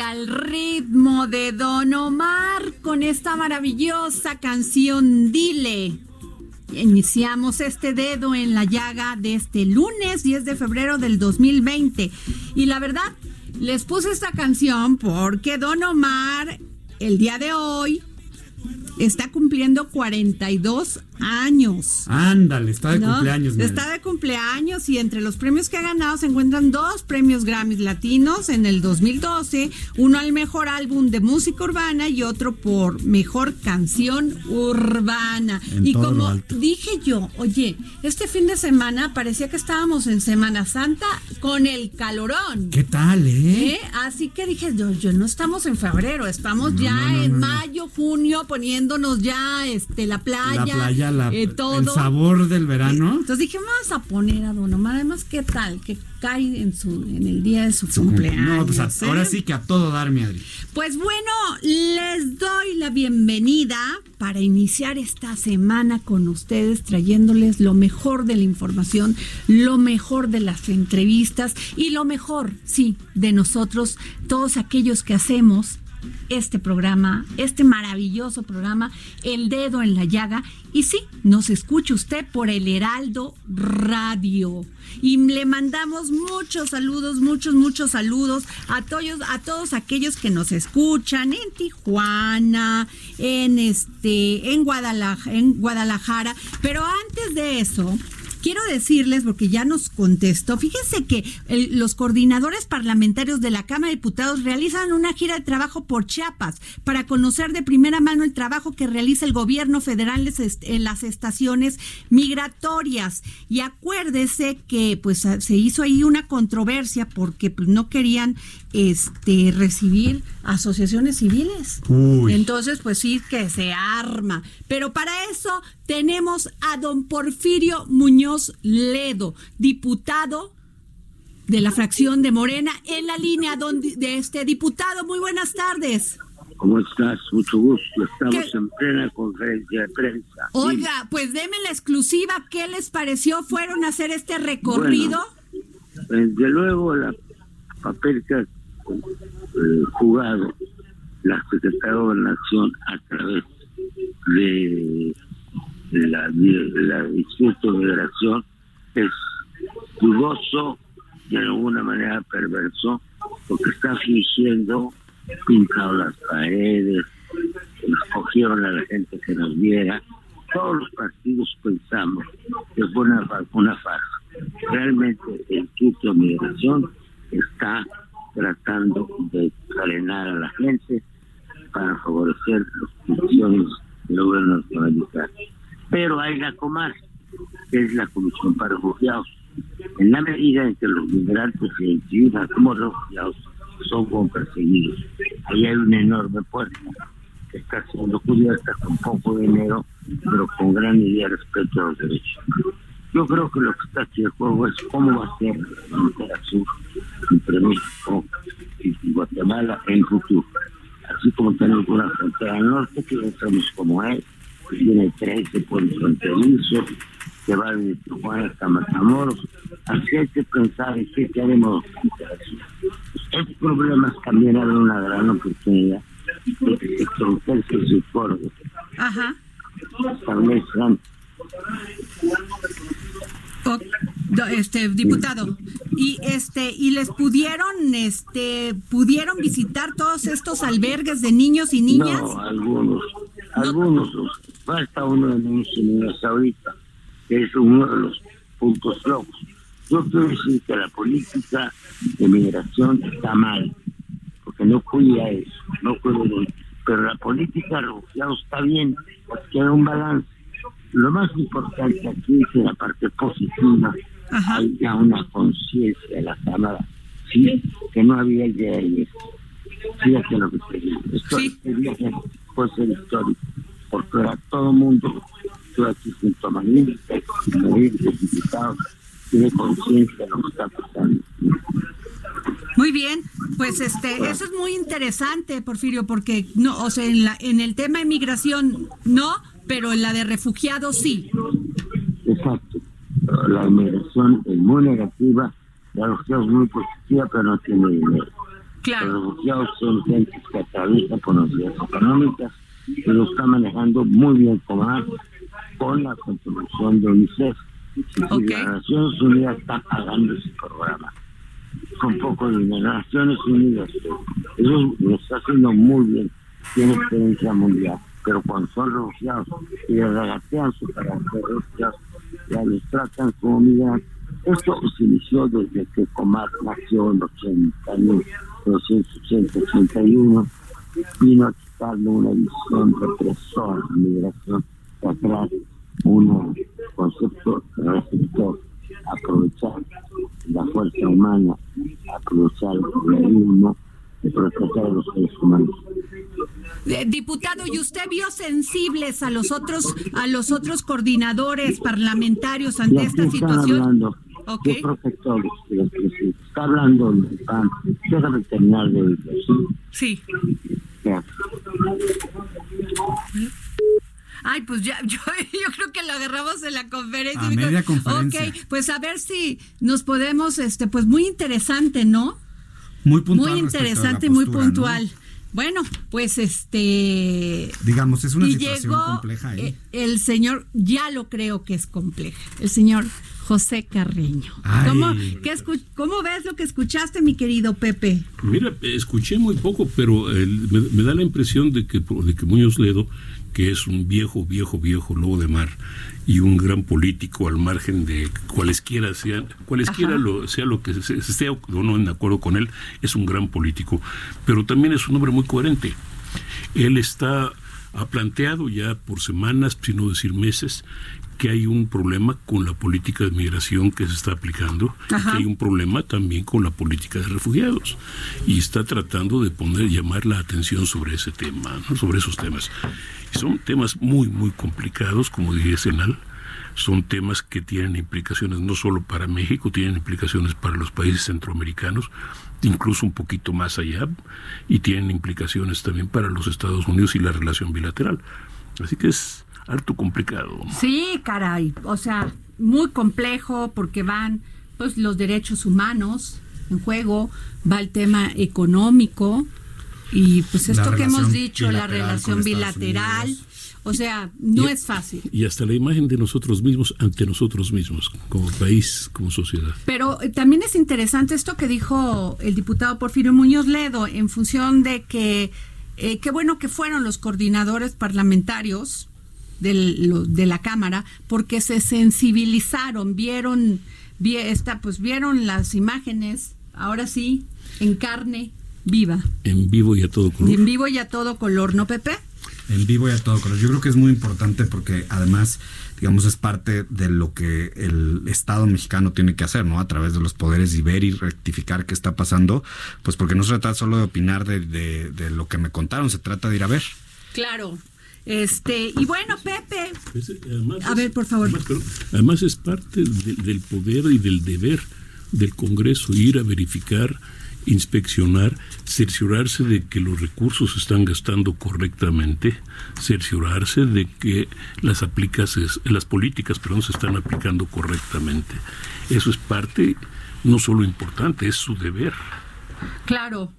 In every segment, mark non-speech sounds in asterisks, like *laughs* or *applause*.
al ritmo de Don Omar con esta maravillosa canción Dile. Iniciamos este dedo en la llaga de este lunes 10 de febrero del 2020. Y la verdad, les puse esta canción porque Don Omar el día de hoy está cumpliendo 42 años. Ándale, está de ¿no? cumpleaños. Está de cumpleaños y entre los premios que ha ganado se encuentran dos premios Grammys latinos en el 2012, uno al mejor álbum de música urbana y otro por mejor canción urbana. En y como dije yo, oye, este fin de semana parecía que estábamos en Semana Santa con el calorón. ¿Qué tal, eh? ¿Eh? Así que dije, yo, yo no estamos en febrero, estamos No, ya no, en mayo, junio, poniéndonos ya este la playa, La playa, la- eh, todo. el sabor del verano. Entonces dije, vamos a poner a Don Omar, además, ¿qué tal? Que cae en su en el día de su, Su cumple- cumpleaños. No, pues a- ¿eh? ahora sí que a todo dar, mi Adri. Pues bueno, les doy la bienvenida para iniciar esta semana con ustedes, trayéndoles lo mejor de la información, lo mejor de las entrevistas y lo mejor, sí, de nosotros, todos aquellos que hacemos este programa, este maravilloso programa, El Dedo en la Llaga. Y sí, nos escucha usted por el Heraldo Radio. Y le mandamos muchos saludos, muchos, muchos saludos a todos, a todos aquellos que nos escuchan en Tijuana, en este, en en Guadalajara. Pero antes de eso, Quiero decirles, porque ya nos contestó, fíjense que los coordinadores parlamentarios de la Cámara de Diputados realizan una gira de trabajo por Chiapas para conocer de primera mano el trabajo que realiza el gobierno federal en las estaciones migratorias. Y acuérdese que pues se hizo ahí una controversia porque pues, no querían este recibir asociaciones civiles. Uy. Entonces, pues sí que se arma. Pero para eso tenemos a don Porfirio Muñoz Ledo, diputado de la fracción de Morena, en la línea don- de este diputado. Muy buenas tardes. ¿Cómo estás? Mucho gusto. Estamos ¿Qué? en plena conferencia de prensa. Oiga, pues deme la exclusiva. ¿Qué les pareció? ¿Fueron a hacer este recorrido? Bueno, desde luego, la papel que ha eh, jugado la Gobernación a través de la, la Migración es dudoso y de alguna manera perverso porque está fingiendo pintado las paredes, escogieron a la gente que nos viera. Todos los partidos pensamos que fue una, una farsa. Realmente el Instituto de Migración está tratando de frenar a la gente para favorecer las funciones del gobierno nacionalista. Pero hay la COMAR, que es la Comisión para Refugiados. En la medida en que los migrantes se identifican como refugiados, son como perseguidos. ahí hay una enorme puerta que está siendo cubierta con poco dinero, pero con gran idea respecto a los derechos. Yo creo que lo que está aquí en juego es cómo va a ser la frontera sur entre México y Guatemala en el futuro. Así como tenemos una frontera norte que ya sabemos cómo es, que tiene 13 pueblos fronterizos, que va de Tijuana hasta Matamoros. Así hay que pensar en qué queremos. Estos problemas también una gran oportunidad de que se conversen sus acuerdos, Ajá. establezcan O- do- este diputado y este y les pudieron este pudieron visitar todos estos albergues de niños y niñas No, algunos, algunos, falta uno de niños y niñas ahorita, que es uno de los puntos flojos. Yo quiero decir que la política de migración está mal, porque no cuida eso, no cuida eso. Pero la política de refugiados está bien, porque queda un balance. Lo más importante aquí es la parte positiva, Ajá. hay ya una conciencia de la Cámara, sí, que no había idea de eso. Fíjate lo que te digo. Esto, Sí. Este viaje puede ser histórico, porque ahora todo el mundo, estoy aquí junto a Marín, los diputados, tiene conciencia de lo que está pasando. Muy bien, pues este eso es muy interesante, Porfirio, porque no, o sea, en la en el tema de migración no, pero en la de refugiados sí. Exacto. La inmigración es muy negativa, la refugiados es muy positiva, pero no tiene dinero. Claro. Los refugiados son gente que atraviesa por necesidades económicas y lo está manejando muy bien Comar con la contribución de UNICEF. Es decir, Ok. Las Naciones Unidas está pagando ese programa con poco dinero. Las Naciones Unidas, eso lo está haciendo muy bien, tiene experiencia mundial, pero cuando son refugiados y regatean su carácter de refugiados, ya los tratan como migrantes. Esto se inició desde que Comar nació en 80, 81, vino a quitarle una visión represora la migración, de atrás un concepto receptor, aprovechar la fuerza humana, aprovechar el realismo y proteger a los seres humanos. Eh, diputado, ¿y usted vio sensibles a los otros a los otros coordinadores parlamentarios ante esta están situación? hablando Ok. de protectores, de los que se está hablando del PAN, déjame terminar de ¿sí? Ya. Ay, pues ya, *laughs* yo, yo creo que lo agarramos en la conferencia. A media conferencia. Ok, pues a ver si nos podemos, este, pues muy interesante, ¿no? Muy puntual. muy interesante muy puntual. Bueno, pues este... Digamos, es una y situación llegó compleja ahí. eh, el señor, ya lo creo que es compleja, el señor José Carreño. Ay. ¿Cómo, qué ¿Cómo ves lo que escuchaste, mi querido Pepe? Mira, escuché muy poco, pero eh, me, me da la impresión de que, de que Muñoz Ledo, que es un viejo, viejo, viejo lobo de mar y un gran político al margen de cualesquiera sean, cualesquiera lo, sea lo que se, se esté o no en acuerdo con él, es un gran político, pero también es un hombre muy coherente. Él está, ha planteado ya por semanas, si no decir meses, que hay un problema con la política de migración que se está aplicando y Ajá. que hay un problema también con la política de refugiados y está tratando de poner llamar la atención sobre ese tema, ¿no? sobre esos temas. Y son temas muy muy complicados, como dije Senal, son temas que tienen implicaciones no solo para México, tienen implicaciones para los países centroamericanos, incluso un poquito más allá, y tienen implicaciones también para los Estados Unidos y la relación bilateral. Así que es harto complicado. Sí, caray, o sea, muy complejo porque van pues los derechos humanos en juego, va el tema económico y pues La esto que hemos dicho, la relación bilateral, Unidos. o sea, no Y- es fácil. Y hasta la imagen de nosotros mismos ante nosotros mismos, como país, como sociedad. Pero eh, también es interesante esto que dijo el diputado Porfirio Muñoz Ledo en función de que eh, qué bueno que fueron los coordinadores parlamentarios del- lo- de la Cámara porque se sensibilizaron, vieron, vi- esta, pues vieron las imágenes, ahora sí, en carne viva, En vivo y a todo color. en vivo y a todo color, ¿no, Pepe? En vivo y a todo color. Yo creo que es muy importante porque además, digamos, es parte de lo que el Estado mexicano tiene que hacer, ¿no? A través de los poderes y ver y rectificar qué está pasando, pues porque no se trata solo de opinar de, de- de lo que me contaron, se trata de ir a ver. Claro. Este, y bueno, Pepe, Pues, A ver, por favor. Además es parte de- del poder y del deber del Congreso ir a verificar, inspeccionar, cerciorarse de que los recursos se están gastando correctamente, cerciorarse de que las aplicas, las políticas, perdón, se están aplicando correctamente. Eso es parte no solo importante, es su deber. claro.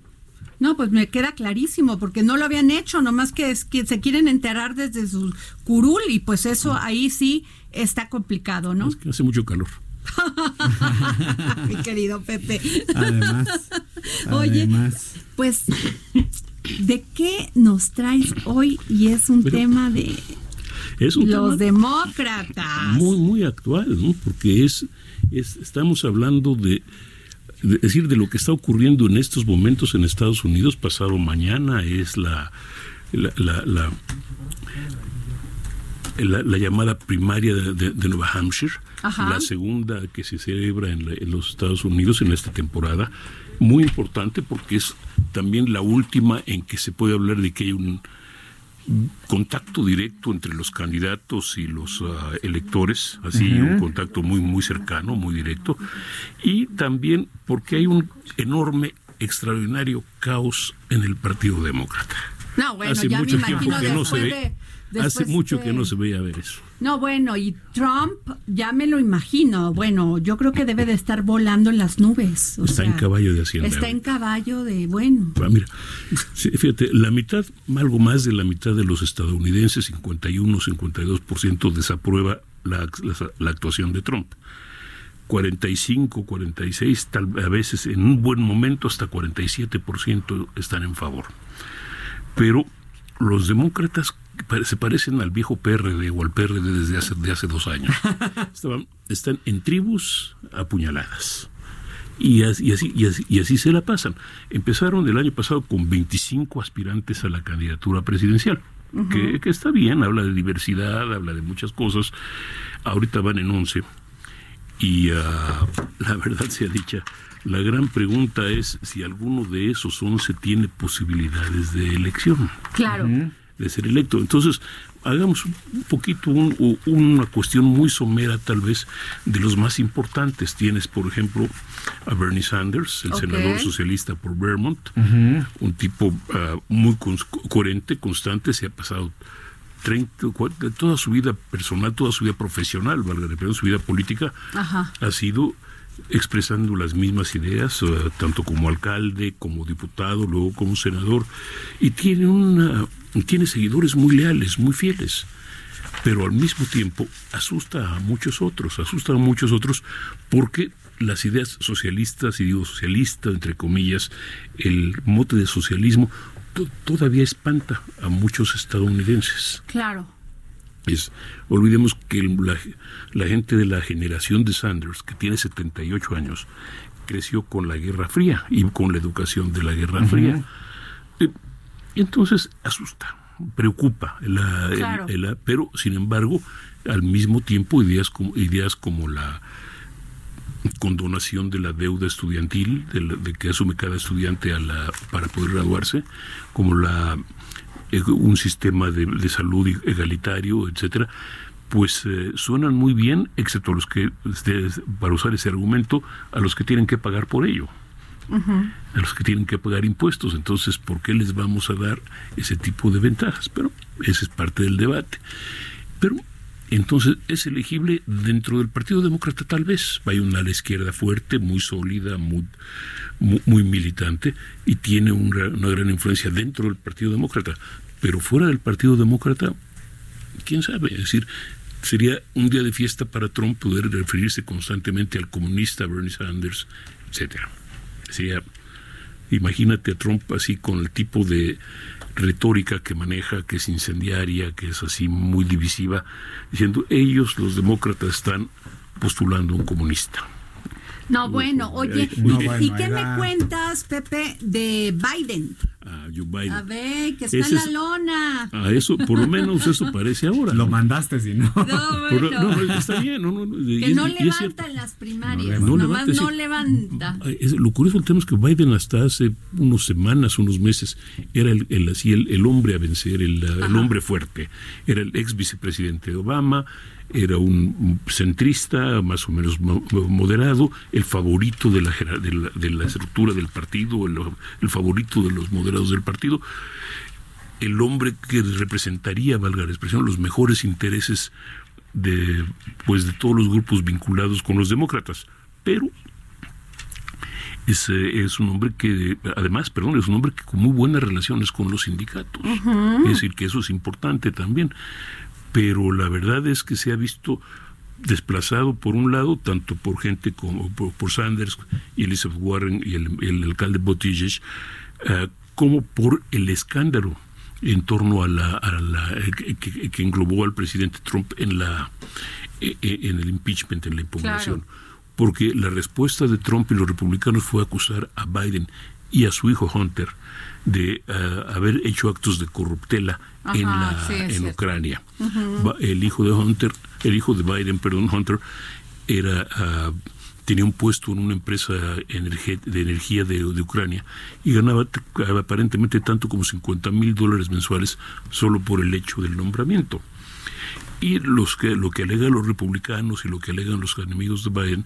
No, pues me queda clarísimo, porque no lo habían hecho, nomás que, es, que se quieren enterar desde su curul, y pues eso ahí sí está complicado, ¿no? Es que hace mucho calor. *laughs* Mi querido Pepe. Además, *laughs* Oye, además. pues, ¿de qué nos traes hoy? Y es un Pero- tema de Es un los tema- demócratas. muy muy actual ¿no? porque es, es estamos hablando de, de- es decir de lo que está ocurriendo en estos momentos en Estados Unidos pasado mañana es la la, la, la- la- la llamada primaria de, de- de Nueva Hampshire, Ajá. la segunda que se celebra en, la- en los Estados Unidos en esta temporada, muy importante porque es también la última en que se puede hablar de que hay un, contacto directo entre los candidatos y los ah, electores, así un contacto muy muy cercano, muy directo, y también porque hay un enorme, extraordinario caos en el Partido Demócrata. No, bueno, hace ya me mucho tiempo que no se ve, hace mucho que no se veía ver eso. No, bueno, y Trump, ya me lo imagino. Bueno, yo creo que debe de estar volando en las nubes. o Está en caballo de Hacienda Está en caballo de, bueno. Ah, mira, fíjate, la mitad, algo más de la mitad de los estadounidenses, 51, 52%, desaprueba la, la- la actuación de Trump. 45, 46, tal, a veces en un buen momento hasta 47% están en favor. Pero los demócratas se parecen al viejo PRD o al PRD desde hace, de hace dos años. *laughs* Estaban- están en tribus apuñaladas. Y así, y, así, y, así, y así se la pasan. Empezaron el año pasado con 25 aspirantes a la candidatura presidencial, que, que está bien, habla de diversidad, habla de muchas cosas. Ahorita van en 11. Y ah, la verdad sea dicha, la gran pregunta es si alguno de esos 11 tiene posibilidades de elección Claro. De ser electo. Entonces, hagamos un poquito un- una cuestión muy somera tal vez de los más importantes. Tienes, por ejemplo, a Bernie Sanders, el senador socialista por Vermont, un tipo ah, muy cons- coherente, constante, se ha pasado 30, cua- toda su vida personal, toda su vida profesional, valga la repetición, su vida política, Ajá. ha sido expresando las mismas ideas, eh, tanto como alcalde, como diputado, luego como senador, y tiene una tiene seguidores muy leales, muy fieles, pero al mismo tiempo asusta a muchos otros, asusta a muchos otros porque las ideas socialistas, y digo socialista entre comillas, el mote de socialismo to- todavía espanta a muchos estadounidenses. Claro. Es, olvidemos que el- la, la gente de la generación de Sanders, que tiene 78 años, creció con la Guerra Fría y con la educación de la Guerra Fría. Eh, entonces asusta, preocupa, la- el- Claro. el- pero sin embargo, al mismo tiempo ideas como, ideas como la condonación de la deuda estudiantil, de, la- de que asume cada estudiante a la, para poder graduarse, como la un sistema de, de salud egalitario, etcétera, pues eh, suenan muy bien, excepto los que, para usar ese argumento, a los que tienen que pagar por ello, a los que tienen que pagar impuestos. Entonces, ¿por qué les vamos a dar ese tipo de ventajas? Pero ese es parte del debate. Pero entonces es elegible dentro del Partido Demócrata tal vez. Hay una ala izquierda fuerte, muy sólida, muy, muy, militante y tiene un gra- una gran influencia dentro del Partido Demócrata. Pero fuera del Partido Demócrata, quién sabe. Es decir, sería un día de fiesta para Trump poder referirse constantemente al comunista Bernie Sanders, etcétera. Sería Imagínate a Trump así con el tipo de retórica que maneja, que es incendiaria, que es así muy divisiva, diciendo ellos, los demócratas, están postulando un comunista. No, bueno, oye, No, bueno, ¿y qué me cuentas, Pepe, de Biden? a Joe Biden. A ver, que está Ese en la lona. A eso, por lo menos eso parece ahora. Lo mandaste, si no. No, Pero, bueno. no, está bien, no, no, que es- no levanta en las primarias. No Nomás levanta, no levanta. Es- lo curioso del tema es que Biden hasta hace unas semanas, unos meses, era el, el, así el, el hombre a vencer, el, el hombre fuerte. Era el ex vicepresidente de Obama, era un, centrista más o menos mo- moderado, el favorito de la, de la, de la estructura del partido, el, el favorito de los moderados del partido, el hombre que representaría, valga la expresión, los mejores intereses de pues de todos los grupos vinculados con los demócratas. Pero es, es un hombre que, además, perdón, es un hombre que con muy buenas relaciones con los sindicatos. Es decir, que eso es importante también. Pero la verdad es que se ha visto desplazado por un lado, tanto por gente como por, por Sanders y Elizabeth Warren y el, el alcalde Buttigieg, eh, como por el escándalo en torno a la, a la eh, que, englobó al presidente Trump en la eh, en el impeachment, en la impugnación. Porque la respuesta de Trump y los republicanos fue acusar a Biden y a su hijo Hunter de eh, haber hecho actos de corruptela en, la, sí, en cierto. Ucrania. El hijo de Hunter, el hijo de Biden, perdón, Hunter, era ah, tenía un puesto en una empresa de energía de, de Ucrania y ganaba aparentemente tanto como 50 mil dólares mensuales solo por el hecho del nombramiento. Y los que, lo que alegan los republicanos y lo que alegan los enemigos de Biden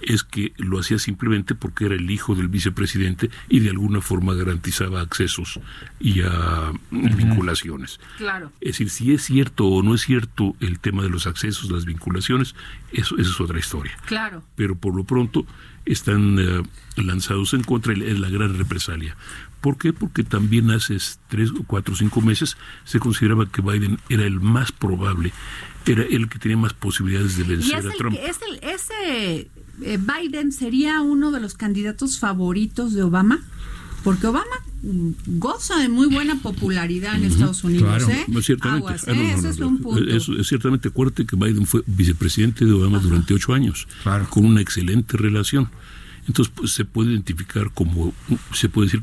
es que lo hacía simplemente porque era el hijo del vicepresidente y de alguna forma garantizaba accesos y a vinculaciones. Claro. Es decir, si es cierto o no es cierto el tema de los accesos, las vinculaciones, eso, eso es otra historia. Claro. Pero por lo pronto están eh, lanzados en contra y es la gran represalia. ¿Por qué? Porque también hace tres, cuatro o cinco meses se consideraba que Biden era el más probable, era el que tenía más posibilidades de Y vencer es a el, Trump. que- es el- ese Biden sería uno de los candidatos favoritos de Obama, porque Obama goza de muy buena popularidad en Estados Unidos, claro. ¿eh? Ciertamente. Aguas, Ah, no, ¿eh? no, Ese no, es no. un punto. Eso es ciertamente acuérdate que Biden fue vicepresidente de Obama durante ocho años, Claro. con una excelente relación. Entonces pues, se puede identificar como, se puede decir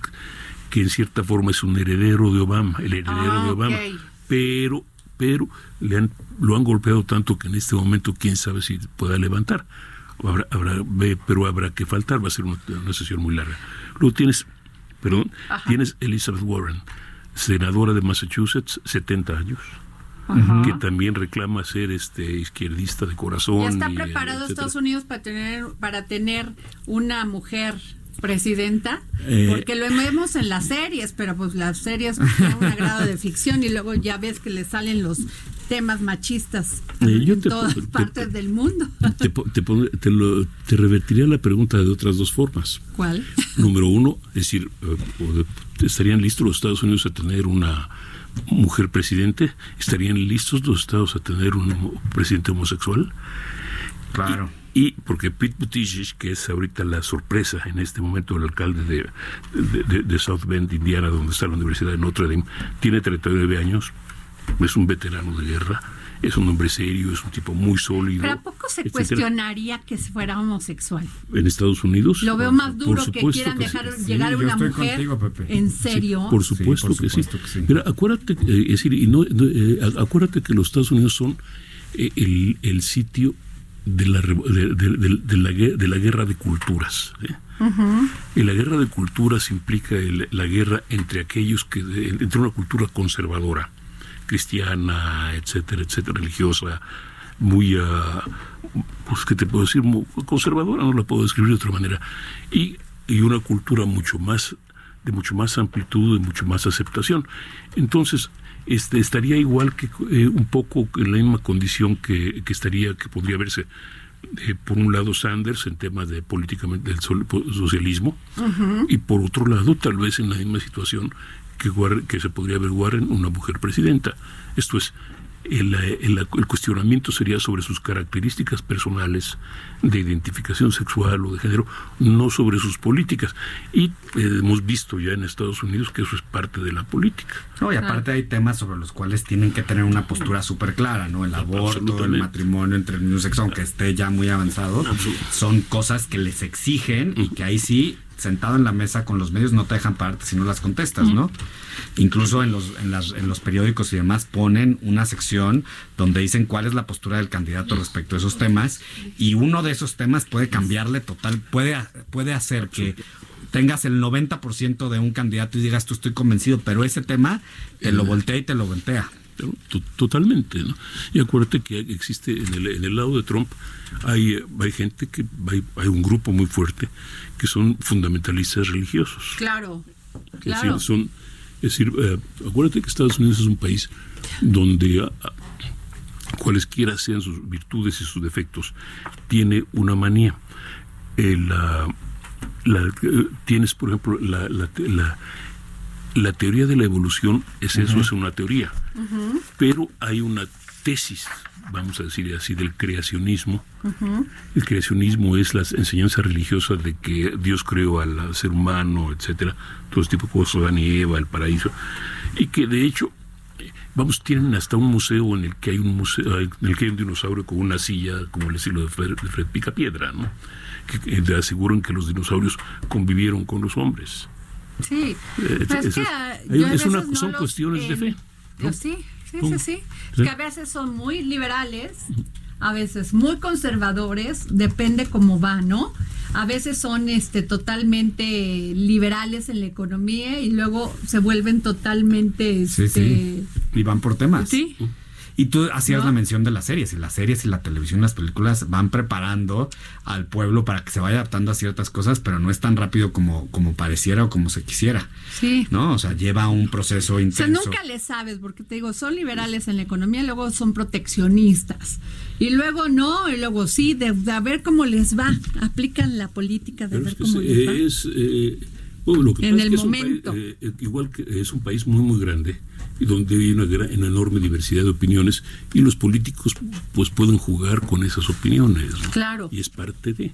que en cierta forma es un heredero de Obama, el heredero Ah, de Obama. ok. Pero, pero le han, lo han golpeado tanto que en este momento quién sabe si pueda levantar. Habrá, habrá, pero habrá que faltar, va a ser una, una sesión muy larga. Luego tienes, perdón, tienes Elizabeth Warren, senadora de Massachusetts, 70 años que también reclama ser este izquierdista de corazón. Ya está y, preparado etcétera. Estados Unidos para tener para tener una mujer presidenta, Eh, porque lo vemos en las series, pero pues las series *laughs* tienen un grado de ficción y luego ya ves que le salen los temas machistas Eh, yo en te- todas te- partes del mundo. Te, po- te, pon- te lo- te revertiría la pregunta de otras dos formas. ¿Cuál? *laughs* Número uno, es decir, eh, ¿estarían listos los Estados Unidos a tener una mujer presidente? ¿Estarían listos los Estados a tener un presidente homosexual? Claro. Y porque Pete Buttigieg, que es ahorita la sorpresa en este momento el alcalde de, de, de- de South Bend, Indiana, donde está la Universidad de Notre Dame, tiene 39 años, es un veterano de guerra, es un hombre serio, es un tipo muy sólido. Pero ¿a poco se etcétera. cuestionaría que fuera homosexual? En Estados Unidos. Lo veo más Por duro que quieran dejar Sí, llegar una mujer. contigo. ¿En Sí, serio? Por supuesto, por que, sí. supuesto que sí. Mira, acuérdate, eh, es decir, y no, eh, a- acuérdate que los Estados Unidos son eh, el, el sitio de la, de, de- de- la, de la guerra de culturas. ¿eh? Y la guerra de culturas implica el- la guerra entre aquellos que, entre una cultura conservadora, cristiana, etcétera, etcétera, religiosa, muy, ah, pues, ¿qué te puedo decir? Muy conservadora, no la puedo describir de otra manera, y, y una cultura mucho más, de mucho más amplitud, de mucho más aceptación. Entonces, este, estaría igual que eh, un poco en la misma condición que, que estaría, que podría verse eh, por un lado Sanders en temas de políticamente del socialismo y por otro lado tal vez en la misma situación que, que se podría ver Warren una mujer presidenta. Esto es, el, eh, el- el cuestionamiento sería sobre sus características personales de identificación sexual o de género, no sobre sus políticas. Y eh, hemos visto ya en Estados Unidos que eso es parte de la política. No, y aparte hay temas sobre los cuales tienen que tener una postura súper clara, ¿no? El aborto, el matrimonio entre el mismo sexo, aunque esté ya muy avanzado, son cosas que les exigen y que ahí sí sentado en la mesa con los medios no te dejan pararte si no las contestas, ¿no? Incluso en los, en, las, en los periódicos y demás ponen una sección donde dicen cuál es la postura del candidato respecto a esos temas y uno de esos temas puede cambiarle total, puede, puede hacer que tengas el 90% de un candidato y digas tú estoy convencido, pero ese tema te lo voltea y te lo voltea. Totalmente, ¿no? Y acuérdate que existe en el, en el lado de Trump hay, eh, hay gente que hay, hay un grupo muy fuerte que son fundamentalistas religiosos. Claro, Es claro. decir, son, es decir eh, acuérdate que Estados Unidos es un país donde ah, cualesquiera sean sus virtudes y sus defectos, tiene una manía. Eh, la- la- eh, tienes, por ejemplo, la, la, la- la teoría de la evolución, es eso, es una teoría, pero hay una tesis, vamos a decir así, del creacionismo. El creacionismo es la enseñanza religiosa de que Dios creó al ser humano, etcétera, todo este tipo de cosas, Adán y Eva, el paraíso, y que de hecho, vamos, tienen hasta un museo en el que hay un museo, en el que hay un dinosaurio con una silla, como el estilo de Fred, de Fred Picapiedra, ¿no? Que, que te aseguran que los dinosaurios convivieron con los hombres. Sí. Eh, es eso que, es- hay- yo a es una- no son los, cuestiones de fe, ¿no? Sí, sí, sí, sí. Sí. Que a veces son muy liberales, a veces muy conservadores, depende cómo va, ¿no? A veces son este totalmente liberales en la economía y luego se vuelven totalmente Sí, este, sí. Y van por temas. Sí. Y tú hacías ¿No? la mención de las series, y las series y la televisión, las películas van preparando al pueblo para que se vaya adaptando a ciertas cosas, pero no es tan rápido como, como pareciera o como se quisiera. Sí. ¿No? O sea, lleva un proceso O sea, intenso. nunca le sabes, porque te digo, son liberales en la economía, y luego son proteccionistas. Y luego no, y luego sí, de, de a ver cómo les va. Aplican la política de Pero ver es que cómo les va. es, eh, bueno, lo que En pasa es el que es un momento. país, eh, igual que es un país muy muy grande donde hay una, gran- una enorme diversidad de opiniones y los políticos pues pueden jugar con esas opiniones ¿no? Claro. y es parte de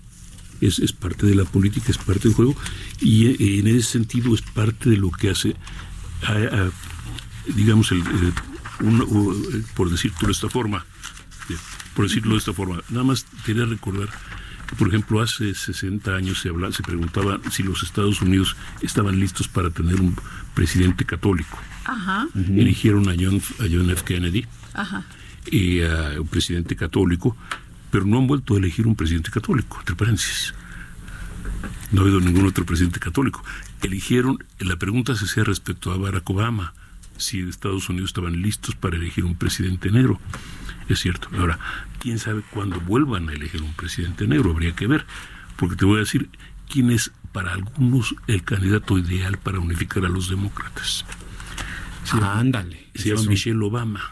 es, es parte de la política es parte del juego y eh, en ese sentido es parte de lo que hace a- a, digamos el, el- un- o, eh, por decirlo de esta forma eh, por decirlo de esta forma nada más quería recordar que, por ejemplo, hace 60 años se, hablaba, se preguntaba si los Estados Unidos estaban listos para tener un presidente católico. Ajá, Eligieron a John, a John F. Kennedy, ajá. y a un presidente católico, pero no han vuelto a elegir un presidente católico, entre paréntesis. No ha habido ningún otro presidente católico. Eligieron, la pregunta se hacía respecto a Barack Obama, si Estados Unidos estaban listos para elegir un presidente negro. Es cierto. Ahora, quién sabe cuándo vuelvan a elegir un presidente negro, habría que ver. Porque te voy a decir quién es para algunos el candidato ideal para unificar a los demócratas. Se llama, Ándale. se llama. Michelle Obama.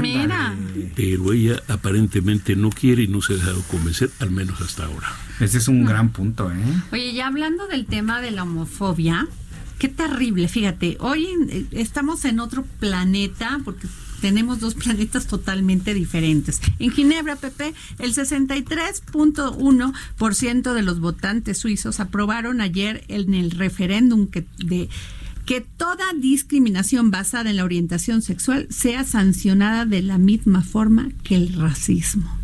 Mira. pero ella aparentemente no quiere y no se ha dejado convencer, al menos hasta ahora. Ese es un gran punto, ¿eh? Oye, ya hablando del tema de la homofobia, qué terrible, fíjate, hoy eh, estamos en otro planeta porque tenemos dos planetas totalmente diferentes. En Ginebra, Pepe, el 63.1% de los votantes suizos aprobaron ayer en el referéndum que de que toda discriminación basada en la orientación sexual sea sancionada de la misma forma que el racismo.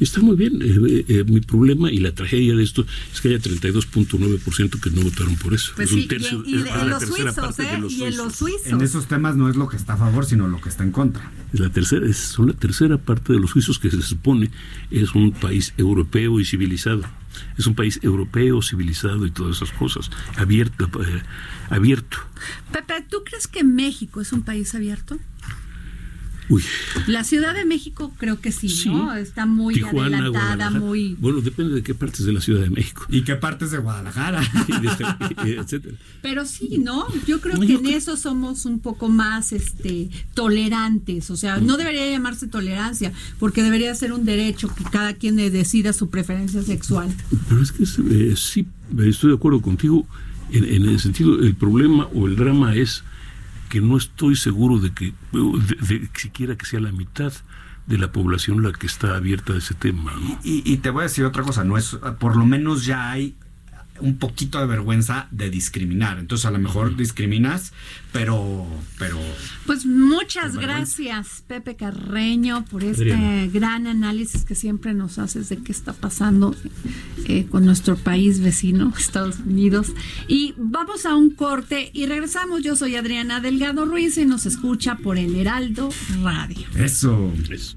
Está muy bien. eh, eh, mi problema y la tragedia de esto es que haya 32.9% que no votaron por eso. Pues es un tercio, y, y es de- la en los tercera suizos, parte ¿eh? de los y en los suizos. En esos temas no es lo que está a favor, sino lo que está en contra. Es la tercera, es- son la tercera parte de los suizos que se supone es un país europeo y civilizado. Es un país europeo, civilizado y todas esas cosas. Abierto. eh, abierto. Pepe, ¿tú crees que México es un país abierto? Uy. La Ciudad de México creo que sí, Sí. ¿no? Está muy Tijuana, adelantada, muy... Bueno, depende de qué partes de la Ciudad de México. ¿Y qué partes de Guadalajara? *laughs* y de esta- y- etcétera. Pero sí, ¿no? Yo creo No, que yo en creo- eso somos un poco más este tolerantes, o sea, no debería llamarse tolerancia, porque debería ser un derecho que cada quien decida su preferencia sexual. Pero es que eh, sí, estoy de acuerdo contigo en, en el sentido, el problema o el drama es que no estoy seguro de que, de, de siquiera que sea la mitad de la población la que está abierta a ese tema. Y, y te voy a decir otra cosa, no es, por lo menos ya hay un poquito de vergüenza de discriminar. Entonces a lo mejor discriminas, pero, pero Pues Muchas gracias, Pepe Carreño, por este Adriana. gran análisis que siempre nos haces de qué está pasando eh, con nuestro país vecino, *laughs* Estados Unidos. Y vamos a un corte y regresamos. Yo soy Adriana Delgado Ruiz y nos escucha por el Heraldo Radio. Eso. Es-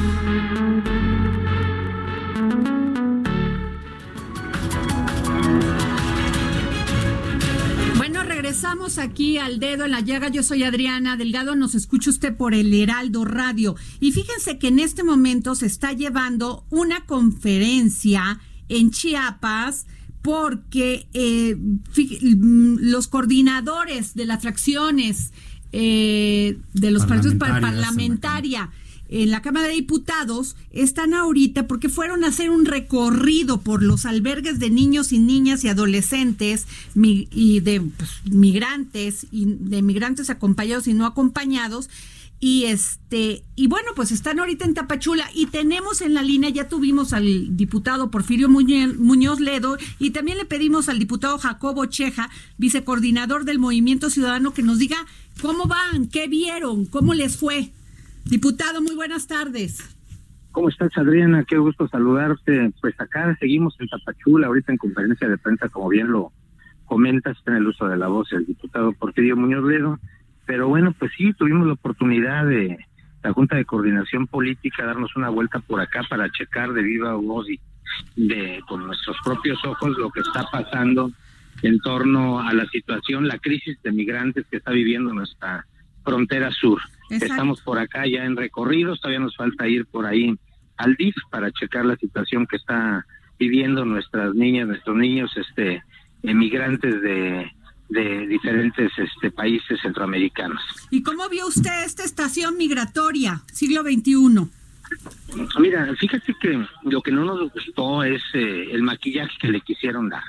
Regresamos aquí al dedo en la llaga. Yo soy Adriana Delgado, nos escucha usted por el Heraldo Radio. Y fíjense que en este momento se está llevando una conferencia en Chiapas porque eh, mm, los coordinadores de las fracciones eh, de los partidos parlamentaria en la Cámara de Diputados están ahorita porque fueron a hacer un recorrido por los albergues de niños y niñas y adolescentes y de pues, migrantes y de migrantes acompañados y no acompañados. Y este y bueno pues están ahorita en Tapachula y tenemos en la línea ya tuvimos al diputado Porfirio Muñoz Ledo y también le pedimos al diputado Jacobo Cheja vicecoordinador del Movimiento Ciudadano que nos diga cómo van qué vieron cómo les fue Diputado, muy buenas tardes. ¿Cómo estás, Adriana? Qué gusto saludarte. Pues acá seguimos en Tapachula, ahorita en conferencia de prensa, como bien lo comentas, en el uso de la voz el diputado Porfirio Muñoz Ledo. Pero bueno, pues sí, tuvimos la oportunidad de la Junta de Coordinación Política darnos una vuelta por acá para checar de viva voz y de con nuestros propios ojos lo que está pasando en torno a la situación, la crisis de migrantes que está viviendo nuestra frontera sur. Exacto. Estamos por acá ya en recorridos, todavía nos falta ir por ahí al DIF para checar la situación que está viviendo nuestras niñas, nuestros niños, este, emigrantes de, de diferentes este, países centroamericanos. ¿Y cómo vio usted esta estación migratoria, siglo XXI? Mira, fíjate que lo que no nos gustó es eh, el maquillaje que le quisieron dar.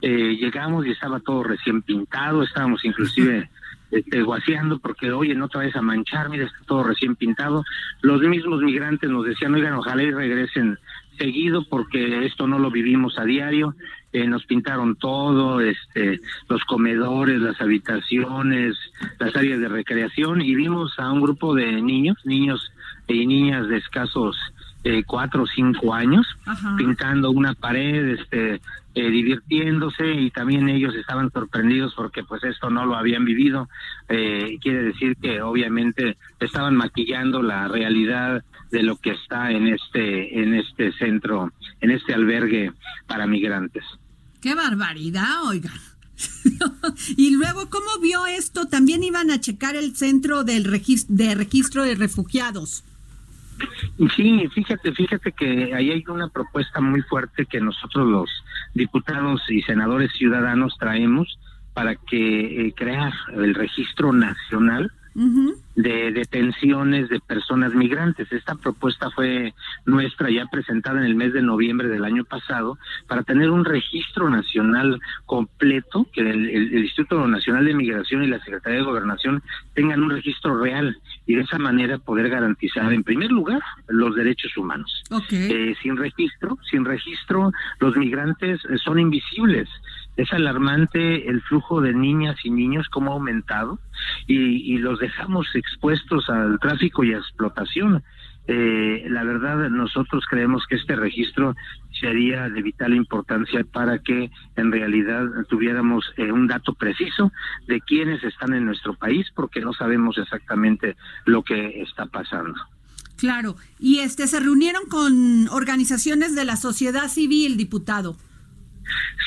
Eh, llegamos y estaba todo recién pintado, estábamos inclusive *laughs* este, guaseando porque, oye, no te vayas a manchar, mira, está todo recién pintado. Los mismos migrantes nos decían, oigan, ojalá y regresen seguido porque esto no lo vivimos a diario. Eh, nos pintaron todo, este, los comedores, las habitaciones, las áreas de recreación y vimos a un grupo de niños, niños y niñas de escasos eh, cuatro o cinco años Ajá. pintando una pared, este, eh, divirtiéndose y también ellos estaban sorprendidos porque pues esto no lo habían vivido. Eh, quiere decir que obviamente estaban maquillando la realidad de lo que está en este en este centro, en este albergue para migrantes. Qué barbaridad, oigan. *laughs* y luego, ¿cómo vio esto? También iban a checar el centro del registro de registro de refugiados. Sí, fíjate, fíjate que ahí hay una propuesta muy fuerte que nosotros los diputados y senadores ciudadanos traemos para que eh, crear el registro nacional de detenciones de personas migrantes. Esta propuesta fue nuestra ya presentada en el mes de noviembre del año pasado para tener un registro nacional completo, que el, el- el Instituto Nacional de Migración y la Secretaría de Gobernación tengan un registro real y de esa manera poder garantizar en primer lugar los derechos humanos. Eh, sin registro, sin registro, los migrantes son invisibles. Es alarmante el flujo de niñas y niños cómo ha aumentado y, y los dejamos expuestos al tráfico y a explotación. Eh, la verdad, nosotros creemos que este registro sería de vital importancia para que en realidad tuviéramos eh, un dato preciso de quiénes están en nuestro país, porque no sabemos exactamente lo que está pasando. Claro. Y este se reunieron con organizaciones de la sociedad civil, diputado.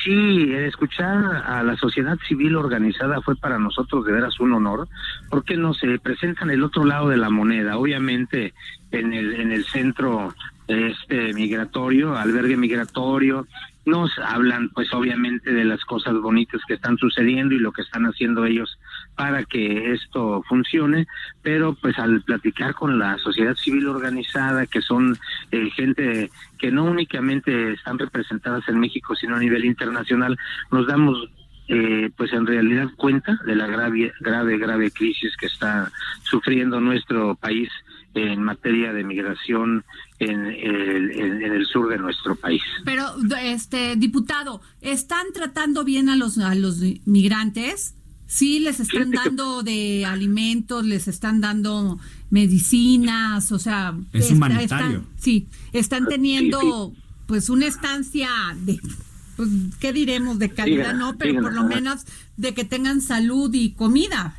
Sí, escuchar a la sociedad civil organizada fue para nosotros de veras un honor, porque nos se presentan el otro lado de la moneda, obviamente en el en el centro este migratorio, albergue migratorio, nos hablan pues obviamente de las cosas bonitas que están sucediendo y lo que están haciendo ellos para que esto funcione, pero pues al platicar con la sociedad civil organizada, que son eh, gente que no únicamente están representadas en México, sino a nivel internacional, nos damos eh, pues en realidad cuenta de la grave, grave, grave crisis que está sufriendo nuestro país en materia de migración en el, en- en el sur de nuestro país. Pero, este, diputado, ¿están tratando bien a los, a los migrantes? Sí, les están dando de alimentos, les están dando medicinas, o sea... Es está- humanitario. están- sí, están teniendo pues una estancia de, pues, ¿qué diremos? De calidad, no, pero por lo menos de que tengan salud y comida.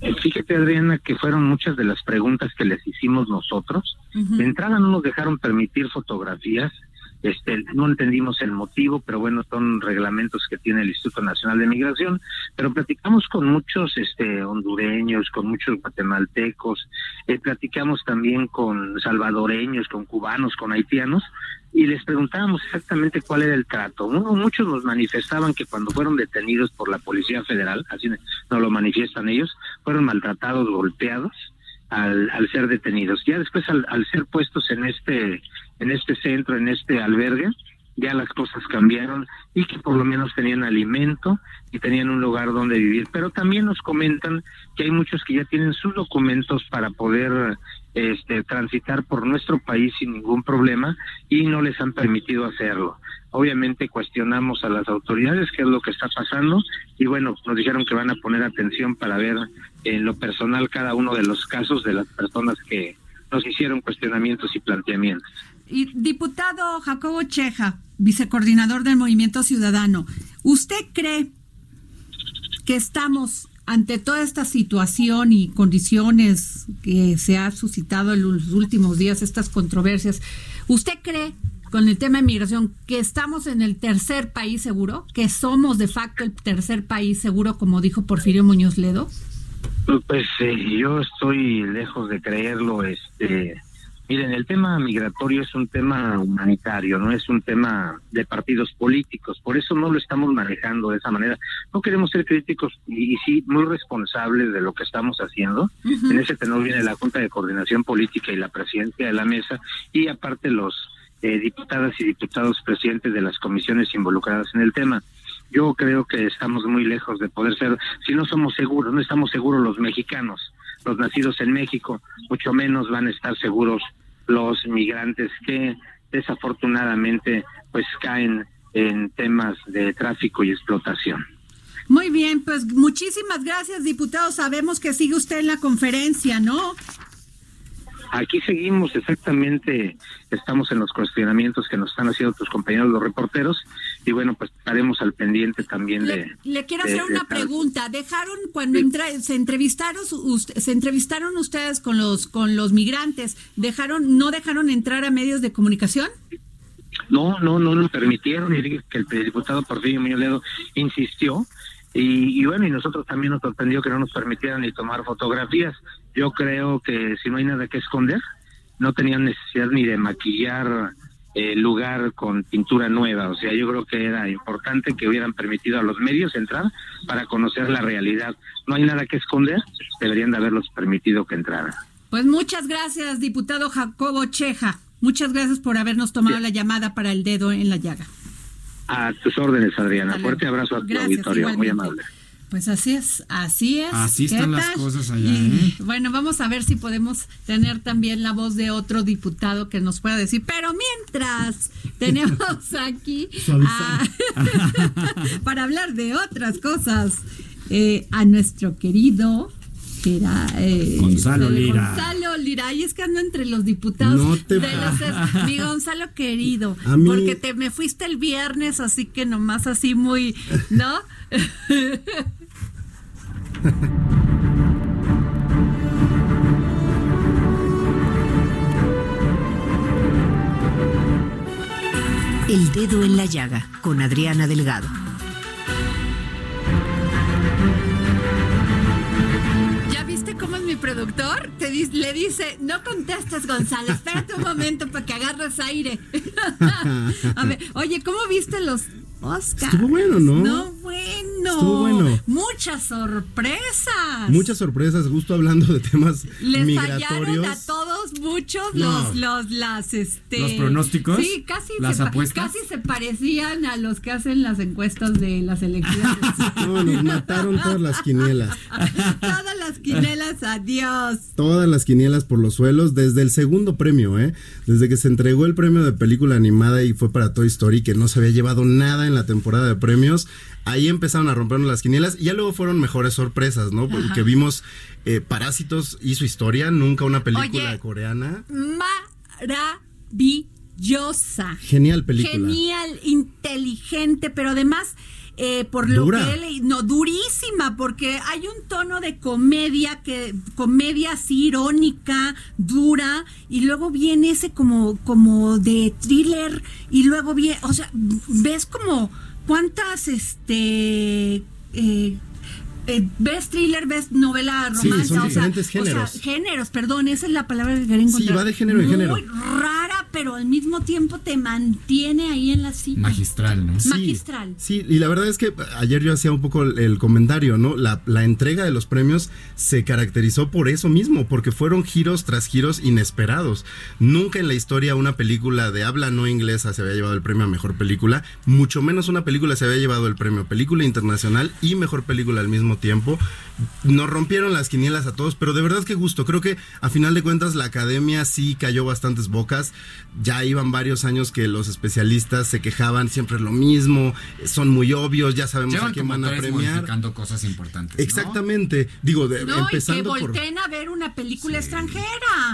Eh, Fíjate, Adriana, que fueron muchas de las preguntas que les hicimos nosotros. Ujú. De entrada no nos dejaron permitir fotografías, este, no entendimos el motivo, pero bueno, son reglamentos que tiene el Instituto Nacional de Migración, pero platicamos con muchos este, hondureños, con muchos guatemaltecos, eh, platicamos también con salvadoreños, con cubanos, con haitianos, y les preguntábamos exactamente cuál era el trato. Muchos nos manifestaban que cuando fueron detenidos por la Policía Federal, así nos lo manifiestan ellos, fueron maltratados, golpeados al, al ser detenidos. Ya después al, al ser puestos en este en este centro, en este albergue, ya las cosas cambiaron y que por lo menos tenían alimento y tenían un lugar donde vivir. Pero también nos comentan que hay muchos que ya tienen sus documentos para poder este, transitar por nuestro país sin ningún problema y no les han permitido hacerlo. Obviamente cuestionamos a las autoridades qué es lo que está pasando y bueno, nos dijeron que van a poner atención para ver en lo personal cada uno de los casos de las personas que nos hicieron cuestionamientos y planteamientos. Y diputado Jacobo Cheja, vicecoordinador del Movimiento Ciudadano, ¿usted cree que estamos ante toda esta situación y condiciones que se ha suscitado en los últimos días, estas controversias, ¿usted cree con el tema de migración que estamos en el tercer país seguro, que somos de facto el tercer país seguro, como dijo Porfirio Muñoz Ledo? Pues eh, yo estoy lejos de creerlo. Este, miren, el tema migratorio es un tema humanitario, no es un tema de partidos políticos. Por eso no lo estamos manejando de esa manera. No queremos ser críticos y, y sí muy responsables de lo que estamos haciendo. En ese tenor viene la Junta de Coordinación Política y la presidencia de la mesa y aparte los eh, diputadas y diputados presidentes de las comisiones involucradas en el tema. yo creo que estamos muy lejos de poder ser, si no somos seguros, no estamos seguros los mexicanos, los nacidos en México, mucho menos van a estar seguros los migrantes que desafortunadamente pues caen en temas de tráfico y explotación. Muy bien, pues muchísimas gracias, diputado. Sabemos que sigue usted en la conferencia, ¿no? Aquí seguimos exactamente, estamos en los cuestionamientos que nos están haciendo tus compañeros los reporteros y bueno, pues estaremos al pendiente también de... Le, le quiero de- hacer una pregunta. ¿Dejaron cuando entra- se entrevistaron se entrevistaron ustedes con los con los migrantes? ¿Dejaron no dejaron entrar a medios de comunicación? No, no, no nos permitieron y que el diputado Porfirio Muñoz insistió y, y bueno, y nosotros también nos sorprendió que no nos permitieran ni tomar fotografías. Yo creo que si no hay nada que esconder, no tenían necesidad ni de maquillar el lugar con pintura nueva. O sea, yo creo que era importante que hubieran permitido a los medios entrar para conocer la realidad. No hay nada que esconder, deberían de haberlos permitido que entraran. Pues muchas gracias, diputado Jacobo Cheja. Muchas gracias por habernos tomado la llamada para el dedo en la llaga. A tus órdenes, Adriana. Fuerte abrazo a tu Gracias, auditorio. Muy amable. Pues así es, así es. Así ¿Qué están las cosas allá, Y, ¿eh? Bueno, vamos a ver si podemos tener también la voz de otro diputado que nos pueda decir. Pero mientras *laughs* tenemos aquí a- *laughs* para hablar de otras cosas eh, a nuestro querido eh, Gonzalo Lira. Gonzalo Lira, y es que ando entre los diputados No te de los mi Gonzalo querido, *laughs* mí- porque te me fuiste el viernes, así que nomás así muy, ¿no? El dedo en la llaga con Adriana Delgado. ¿Ya viste cómo es mi productor? Te di- le dice, no contestes, Gonzalo, espérate un momento para que agarres aire. *laughs* A ver, oye, ¿cómo viste los Oscars? Estuvo bueno, ¿no? No, bueno. Estuvo bueno. Muchas sorpresas. Muchas sorpresas, justo hablando de temas Les fallaron migratorios. a muchos No. los, los, las, este... ¿Los pronósticos? Sí, casi, ¿Las se, apuestas? casi se parecían a los que hacen las encuestas de las elecciones. *laughs* No, nos mataron todas las quinielas. *laughs* Todas las quinelas, adiós. Todas las quinielas por los suelos desde el segundo premio, ¿eh? Desde que se entregó el premio de película animada y fue para Toy Story, que no se había llevado nada en la temporada de premios. Ahí empezaron a rompernos las quinielas y ya luego fueron mejores sorpresas, ¿no? Porque vimos eh, Parásitos hizo historia, nunca una película Oye. coreana. Maravillosa. Genial película. Genial, inteligente, pero además, eh, por lo que leído, no, durísima, porque hay un tono de comedia, que comedia así irónica, dura, y luego viene ese como, como de thriller, y luego viene, o sea, ves como cuántas, este... eh, eh, ves thriller, ves novela Sí, romántica, son o sea, diferentes o sea, géneros. géneros, perdón, esa es la palabra que quería encontrar. va de género en Muy género. rara, pero al mismo tiempo te mantiene ahí en la silla. Magistral, ¿no? Sí, Magistral. Sí, y la verdad es que ayer yo hacía un poco el, el comentario, ¿no? La, la entrega de los premios se caracterizó por eso mismo, porque fueron giros tras giros inesperados. Nunca en la historia una película de habla no inglesa se había llevado el premio a mejor película, mucho menos una película se había llevado el premio a película internacional y mejor película al mismo tiempo. Nos rompieron las quinielas a todos, pero de verdad que gusto. Creo que a final de cuentas la academia sí cayó bastantes bocas. Ya iban varios años que los especialistas se quejaban siempre lo mismo, son muy obvios, ya sabemos Llevan a quién van a premiar. modificando cosas importantes. ¿no? Exactamente. Digo, de- No, y que empezando por volteen a ver una película extranjera.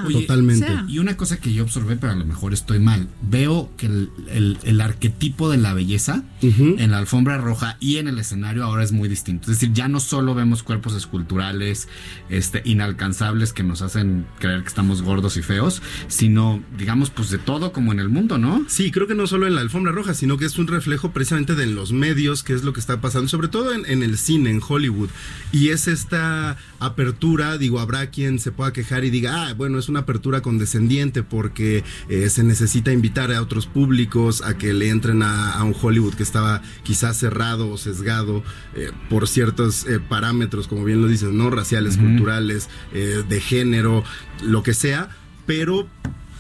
Oye, Totalmente. O sea, Y una cosa que yo observé, pero a lo mejor estoy mal, veo que el, el- el arquetipo de la belleza en la alfombra roja y en el escenario ahora es muy distinto. Es decir, ya no solo vemos cuerpos esculturales este, inalcanzables que nos hacen creer que estamos gordos y feos, sino, digamos, pues de todo como en el mundo, ¿no? Sí, creo que no solo en la alfombra roja, sino que es un reflejo precisamente de los medios, que es lo que está pasando, sobre todo en, el cine, en Hollywood. Y es esta apertura, digo, habrá quien se pueda quejar y diga, ah, bueno, es una apertura condescendiente porque eh, se necesita invitar a otros públicos a que le entren a, a un Hollywood que estaba quizás cerrado o sesgado eh, por ciertos eh, parámetros, como bien lo dices, ¿no? Raciales, culturales, eh, de género, lo que sea, pero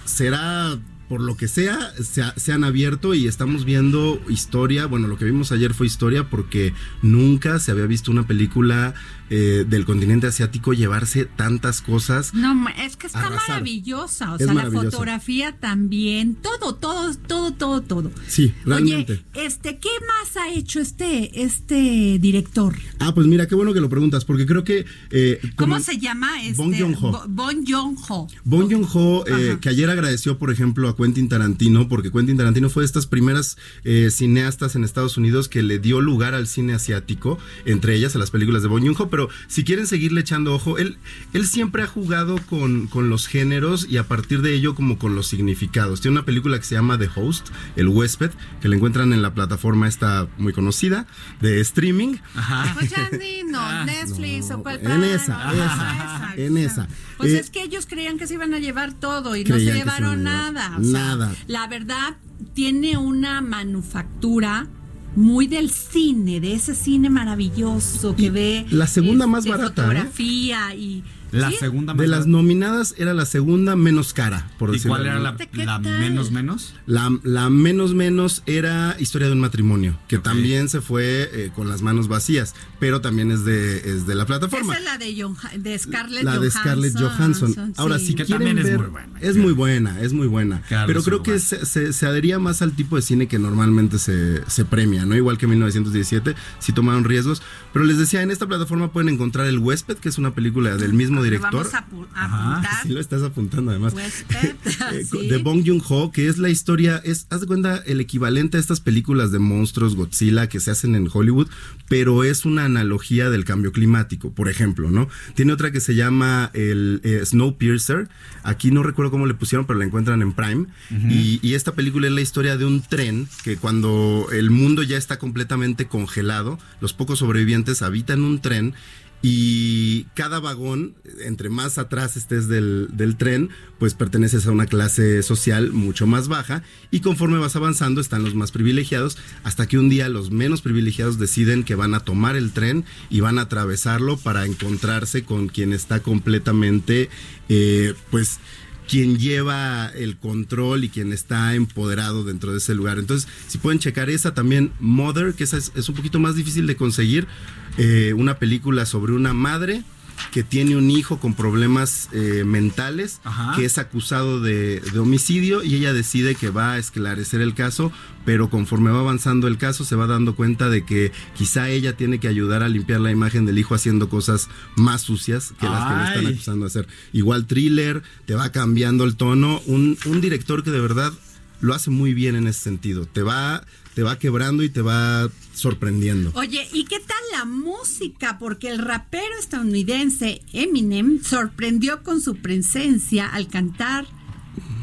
será por lo que sea, se, ha- se han abierto y estamos viendo historia. Bueno, lo que vimos ayer fue historia porque nunca se había visto una película eh, del continente asiático llevarse tantas cosas. No, es que está Arrasar. maravillosa. O Es sea, maravillosa. la fotografía también. Todo, todo, todo, todo, todo. Sí, realmente. Oye, este, ¿qué más ha hecho este, este director? Ah, pues mira, qué bueno que lo preguntas, porque creo que... eh, ¿Cómo se llama? Este, Bong Joon-ho. Bo- Bong Joon-ho. Bong Joon-ho, eh, que ayer agradeció, por ejemplo, a Quentin Tarantino, porque Quentin Tarantino fue de estas primeras eh, cineastas en Estados Unidos que le dio lugar al cine asiático, entre ellas a las películas de Bong Joon-ho, pero si quieren seguirle echando ojo, él, él siempre ha jugado con, con los géneros y a partir de ello como con los significados. Tiene una película que se llama The Host, El Huésped, que la encuentran en la plataforma esta muy conocida de streaming. Pues ya *laughs* ni no, Netflix o cual Ah, en esa, esa, en esa. Pues Eh, es que ellos creían que se iban a llevar todo y no se llevaron nada. o sea, nada. la verdad, tiene una manufactura muy del cine, de ese cine maravilloso que ve. la segunda este, más barata, ¿eh? Fotografía y. La ¿sí? segunda De más las barata. nominadas era la segunda menos cara, por ¿Y decirlo cuál era la, la menos menos? La, la menos menos era Historia de un matrimonio, que también se fue eh, con las manos vacías, pero también es de, es de la plataforma. Esa es la de, Joha- de Scarlett La de Johansson. Scarlett Johansson. Ahora, sí. si Que quieren también es muy buena. es muy buena, es muy buena. Claro, pero creo que se, se- se adhería más al tipo de cine que normalmente se, se premia, ¿no? Igual que 1917, sí tomaron riesgos. Pero les decía, en esta plataforma pueden encontrar El Huésped, que es una película del mismo Lo director. Vamos a apu- a apuntar. Sí lo estás apuntando además. Huésped, *laughs* Eh, sí. De Bong Joon-ho, que es la historia, es, haz de cuenta, el equivalente a estas películas de monstruos Godzilla que se hacen en Hollywood, pero es una analogía del cambio climático, por ejemplo, ¿no? Tiene otra que se llama el eh, Snowpiercer, aquí no recuerdo cómo le pusieron, pero la encuentran en Prime, y, y esta película es la historia de un tren que cuando el mundo ya está completamente congelado, los pocos sobrevivientes habitan un tren y cada vagón, entre más atrás estés del, del tren, pues perteneces a una clase social mucho más baja y conforme vas avanzando están los más privilegiados hasta que un día los menos privilegiados deciden que van a tomar el tren y van a atravesarlo para encontrarse con quien está completamente, eh, pues quien lleva el control y quien está empoderado dentro de ese lugar. Entonces, si pueden checar esa también, Mother, que esa es, un poquito más difícil de conseguir, eh, una película sobre una madre que tiene un hijo con problemas eh, mentales, Ajá. que es acusado de, de homicidio y ella decide que va a esclarecer el caso, pero conforme va avanzando el caso se va dando cuenta de que quizá ella tiene que ayudar a limpiar la imagen del hijo haciendo cosas más sucias que las que le están acusando de hacer. Igual thriller, te va cambiando el tono, un, un director que de verdad lo hace muy bien en ese sentido, te va, te va quebrando y te va sorprendiendo. Oye, ¿y qué tal la música? Porque el rapero estadounidense Eminem sorprendió con su presencia al cantar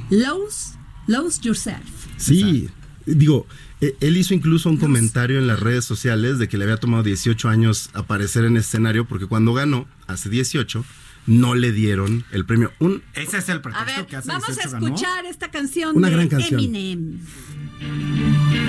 Lose, Lose Yourself. Sí, digo, eh, él hizo incluso un comentario en las redes sociales de que le había tomado 18 años aparecer en escenario porque cuando ganó, hace 18, no le dieron el premio. Un, Ese es el A pretexto ver, que hace vamos a 18 ganó. escuchar esta canción Una de gran canción. Eminem.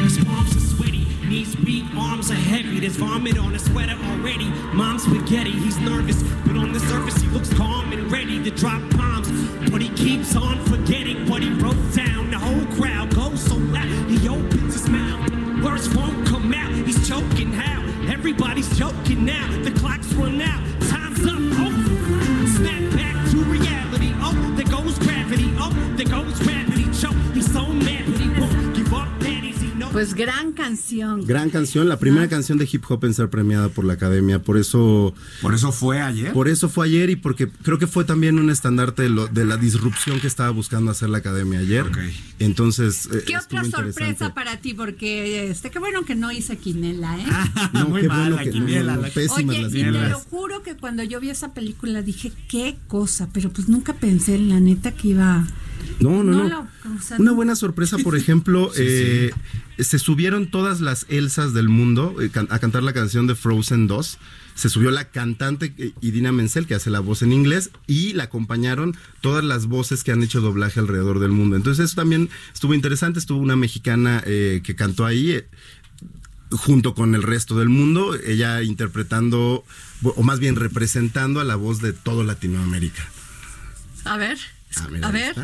His palms are sweaty, knees weak, arms are heavy. There's vomit on his sweater already. Mom's spaghetti, he's nervous, but on the surface he looks calm and ready to drop bombs. But he keeps on forgetting what he wrote down. The whole crowd goes so loud, he opens his mouth. Words won't come out, he's choking how? Everybody's choking now. The clock's run out, Pues gran canción. gran canción, la primera canción de hip hop en ser premiada por la academia, por eso... Por eso fue ayer. Por eso fue ayer y porque creo que fue también un estandarte de, lo- de la disrupción que estaba buscando hacer la academia ayer. Ok. Entonces, eh, ¿Qué otra sorpresa para ti? Porque este, qué bueno que no hice quinela, ¿eh? *laughs* No, Muy qué mal, bueno la que no, quiniela, no, la- Oye, las y te lo juro que cuando yo vi esa película dije, qué cosa, pero pues nunca pensé en la neta que iba... No, no, No no. Una buena sorpresa, por *laughs* ejemplo, eh, se subieron todas las Elsas del mundo eh, a cantar la canción de Frozen 2. Se subió la cantante eh, Idina Menzel, que hace la voz en inglés, y la acompañaron todas las voces que han hecho doblaje alrededor del mundo. Entonces, eso también estuvo interesante. Estuvo una mexicana eh, que cantó ahí. eh, junto con el resto del mundo, ella interpretando, o más bien representando a la voz de todo Latinoamérica. A ver, Ah, a ver.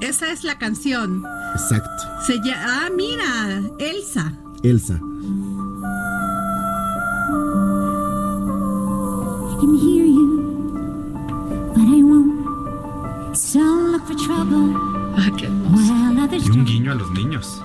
Esa es la canción. Exacto. Se llama, ah, mira, Elsa. Elsa. I can hear you, but I won't. So look for trouble. Ah, qué Y un guiño a los niños.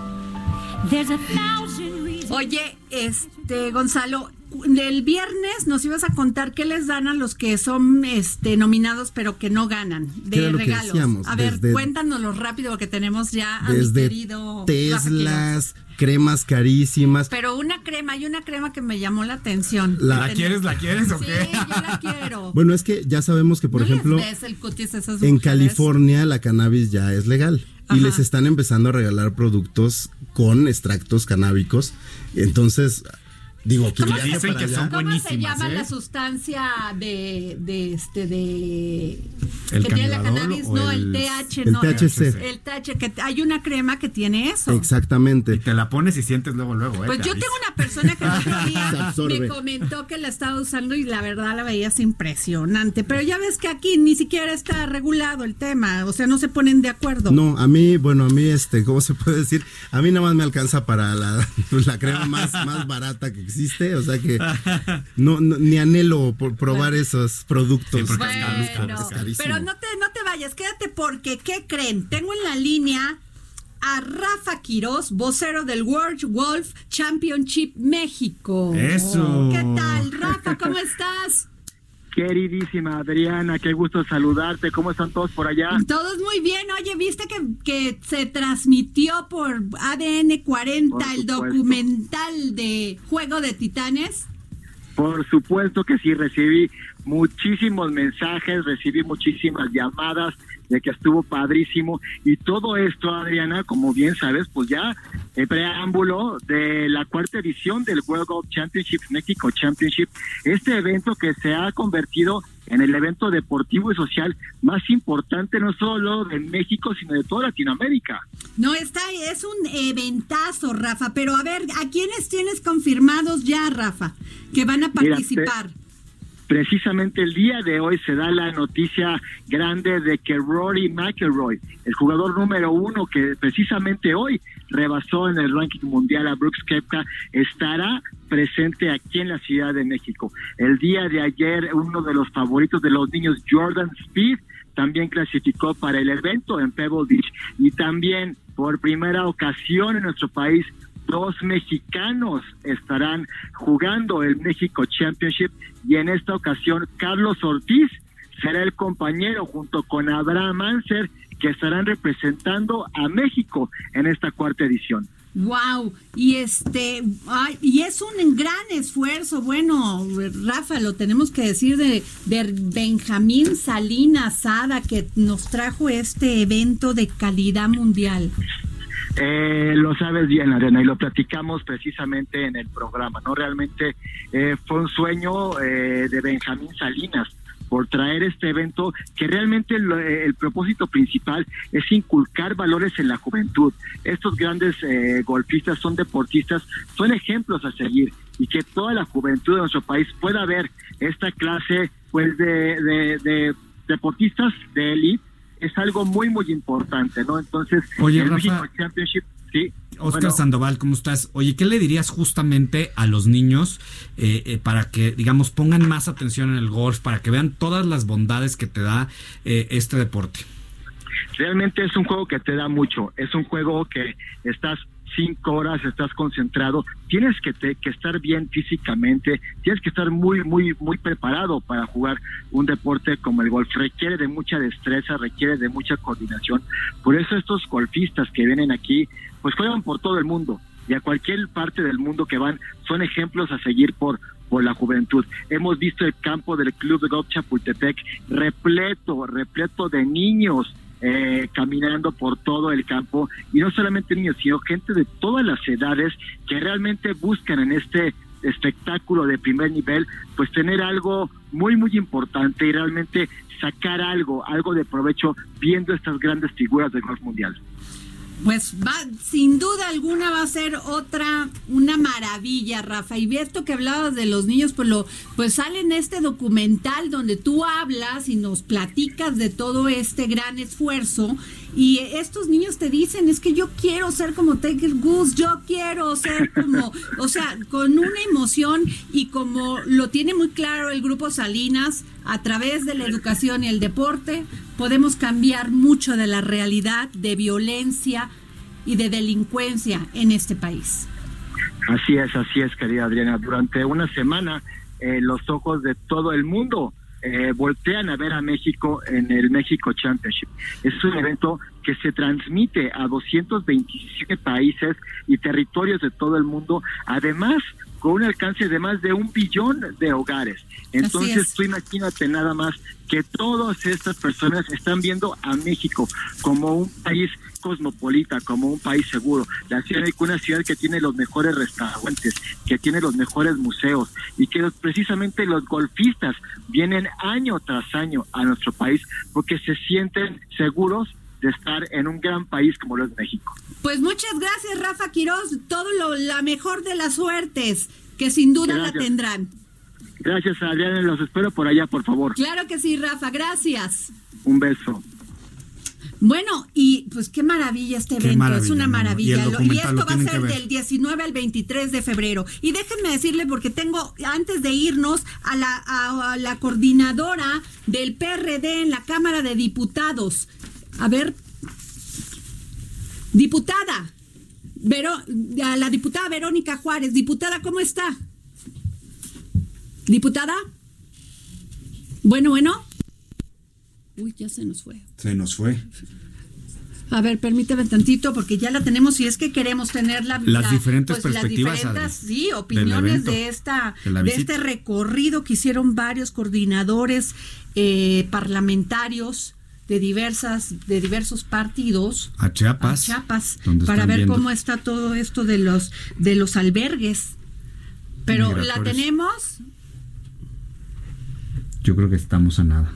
There's a thousand reasons. Oye, este, Gonzalo, el viernes nos ibas a contar qué les dan a los que son este nominados pero que no ganan ¿Qué de regalos. decíamos? a ver, cuéntanoslo rápido porque tenemos ya a mi Desde querido Rafa Quiroz. Teslas, cremas carísimas. Pero una crema, hay una crema que me llamó la atención. La- ¿La quieres, la quieres o Sí, qué? yo la quiero. *laughs* Bueno, es que ya sabemos que, por ¿No les ejemplo, ves el cutis a esas en? California la cannabis ya es legal. Ajá. Y les están empezando a regalar productos con extractos canábicos. Entonces, digo, que ¿Cómo dicen para que allá. son ¿Cómo se llama ¿eh? la sustancia de, de este de ¿El que tiene la cannabis? No, el, el- TH, el no. THC. El TH, que hay una crema que tiene eso. Exactamente. Y te la pones y sientes luego, luego, ¿eh? Pues yo tengo una persona que *laughs* el otro día me comentó que la estaba usando y la verdad la veías impresionante. Pero ya ves que aquí ni siquiera está regulado el tema, o sea, no se ponen de acuerdo. No, a mí, bueno, a mí, este, ¿cómo se puede decir? A mí nada más me alcanza para la, *laughs* la crema más, más barata que existe, o sea que *laughs* no, no- ni anhelo por probar esos productos. Sí, porque es caro, es caro, Bueno, es carísimo. pero no te, no te vayas, quédate porque, ¿qué creen? Tengo en la línea a Rafa Quiroz, vocero del World Golf Championship México. Eso. ¿Qué tal, Rafa? ¿Cómo estás? Queridísima Adriana, qué gusto saludarte. ¿Cómo están todos por allá? Todos muy bien. Oye, ¿viste que, que se transmitió por ADN 40 Por el documental de Juego de Titanes? Por supuesto que sí, recibí muchísimos mensajes, recibí muchísimas llamadas de que estuvo padrísimo y todo esto, Adriana, como bien sabes, pues ya el preámbulo de la cuarta edición del World Golf Championship México Championship, este evento que se ha convertido en el evento deportivo y social más importante no solo de México, sino de toda Latinoamérica. No, está, es un eventazo, Rafa. Pero a ver, ¿a quiénes tienes confirmados ya, Rafa, que van a participar? Precisamente el día de hoy se da la noticia grande de que Rory McIlroy, el jugador número uno que precisamente hoy rebasó en el ranking mundial a Brooks Koepka, estará presente aquí en la Ciudad de México. El día de ayer uno de los favoritos de los niños, Jordan Speed, también clasificó para el evento en Pebble Beach y también por primera ocasión en nuestro país dos mexicanos estarán jugando el México Championship y en esta ocasión Carlos Ortiz será el compañero junto con Abraham Anser que estarán representando a México en esta cuarta edición. Wow, y este, y es un gran esfuerzo, bueno, Rafa, lo tenemos que decir de, de Benjamín Salinas Sada que nos trajo este evento de calidad mundial. Eh, lo sabes bien, Arena, y lo platicamos precisamente en el programa, ¿no? Realmente eh, fue un sueño eh, de Benjamín Salinas por traer este evento que realmente lo- eh, el propósito principal es inculcar valores en la juventud. Estos grandes eh, golfistas son deportistas, son ejemplos a seguir y que toda la juventud de nuestro país pueda ver esta clase pues de deportistas de élite es algo muy muy importante, ¿no? Entonces, Oye, el Rafa. México Championship, sí. Oscar bueno, Sandoval, ¿cómo estás? Oye, ¿qué le dirías justamente a los niños eh, eh, para que, digamos, pongan más atención en el golf, para que vean todas las bondades que te da eh, este deporte? realmente es un juego que te da mucho, es un juego que estás cinco horas, estás concentrado, tienes que, te- que estar bien físicamente, tienes que estar muy, muy, muy preparado para jugar un deporte como el golf, requiere de mucha destreza, requiere de mucha coordinación, por eso estos golfistas que vienen aquí, pues juegan por todo el mundo, y a cualquier parte del mundo que van, son ejemplos a seguir por por la juventud. Hemos visto el campo del Club de Golf Chapultepec repleto, repleto de niños eh, caminando por todo el campo y no solamente niños, sino gente de todas las edades que realmente buscan en este espectáculo de primer nivel, pues tener algo muy, muy importante y realmente sacar algo, algo de provecho viendo estas grandes figuras del golf mundial. Pues va, sin duda alguna va a ser otra, una maravilla, Rafa. Y esto que hablabas de los niños, pues lo, pues sale en este documental donde tú hablas y nos platicas de todo este gran esfuerzo. Y estos niños te dicen, es que yo quiero ser como Tiger Goose, yo quiero ser como, *laughs* o sea, con una emoción y como lo tiene muy claro el grupo Salinas, a través de la educación y el deporte, podemos cambiar mucho de la realidad de violencia y de delincuencia en este país. Así es, así es, querida Adriana. Durante una semana, eh, los ojos de todo el mundo eh, voltean a ver a México en el México Championship. Es un evento que se transmite a 227 países y territorios de todo el mundo, además con un alcance de más de un billón de hogares. Entonces, es. tú imagínate nada más que todas estas personas están viendo a México como un país cosmopolita, como un país seguro. La Ciudad de una ciudad que tiene los mejores restaurantes, que tiene los mejores museos y que los- precisamente los golfistas vienen año tras año a nuestro país porque se sienten seguros de estar en un gran país como lo es México. Pues muchas gracias, Rafa Quiroz. Todo lo, la mejor de las suertes, que sin duda la tendrán. Gracias, Adriana. Los espero por allá, por favor. Claro que sí, Rafa, gracias. Un beso. Bueno, y pues qué maravilla este evento, maravilla, es una ¿no? maravilla. Y esto va a ser del 19 al 23 de febrero. Y déjenme decirle, porque tengo, antes de irnos, a la, a, a la coordinadora del PRD en la Cámara de Diputados. A ver, diputada, Vero, a la diputada Verónica Juárez. Diputada, ¿cómo está? Diputada. Bueno, bueno. Uy, ya se nos fue. Se nos fue. A ver, permíteme tantito porque ya la tenemos y es que queremos tener la, Las la- diferentes pues, las perspectivas, diferentes, Adri, sí, opiniones evento, de esta de este recorrido que hicieron varios coordinadores eh, parlamentarios de diversas de diversos partidos A Chiapas. a Chiapas donde para ver viendo. cómo está todo esto de los de los albergues. Pero la tenemos, Yo creo que estamos a nada.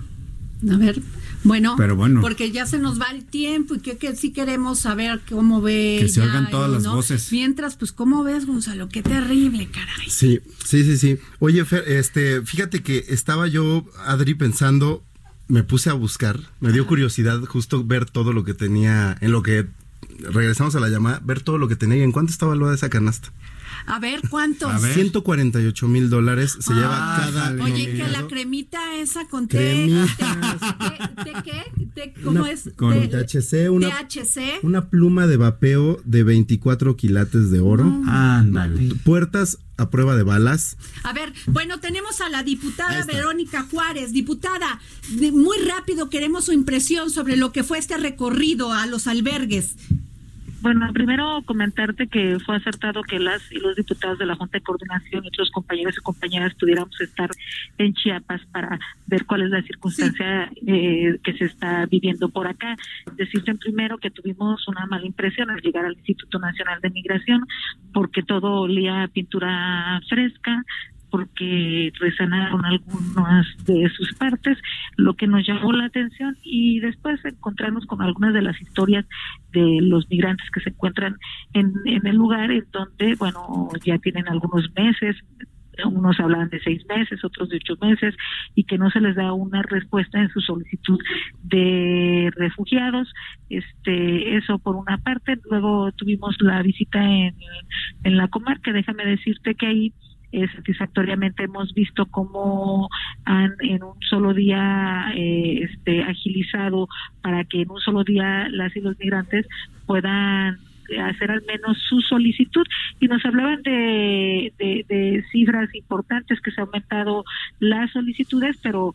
A ver, bueno, Pero bueno. porque ya se nos va el tiempo y que, que sí queremos saber cómo ve. Que se oigan todas las ¿no? voces. Mientras, pues, ¿cómo ves, Gonzalo? Qué terrible, caray. Sí, sí, sí, sí. Oye, Fer, este, fíjate que estaba yo, Adri, pensando, me puse a buscar, me dio curiosidad justo ver todo lo que tenía, en lo que regresamos a la llamada, ver todo lo que tenía y en cuánto estaba valuada esa canasta. A ver, ¿cuántos? 148 mil dólares se lleva Ah, cada. Oye, que la nominado. cremita esa con té. ¿De, qué? ¿De ¿Cómo Una- es? con De- THC, una- THC. Una pluma de vapeo de 24 quilates de oro. Ándale. Puertas a prueba de balas. A ver, bueno, tenemos a la diputada. Verónica Juárez. Diputada, de- muy rápido queremos su impresión sobre lo que fue este recorrido a los albergues. Bueno, primero comentarte que fue acertado que las y los diputados de la Junta de Coordinación y otros compañeros y compañeras pudiéramos estar en Chiapas para ver cuál es la circunstancia eh, que se está viviendo por acá. Decirte primero que tuvimos una mala impresión al llegar al Instituto Nacional de Migración porque todo olía a pintura fresca, porque resanaron algunas de sus partes, lo que nos llamó la atención y después encontrarnos con algunas de las historias de los migrantes que se encuentran en, en el lugar en donde, bueno, ya tienen algunos meses, unos hablan de seis meses, otros de ocho meses, y que no se les da una respuesta en su solicitud de refugiados. Este, eso por una parte. Luego tuvimos la visita en, en la comarca. Déjame decirte que ahí eh, satisfactoriamente hemos visto cómo han en un solo día eh, este, agilizado para que en un solo día las y los migrantes puedan hacer al menos su solicitud. Y nos hablaban de, de, de cifras importantes que se ha aumentado las solicitudes pero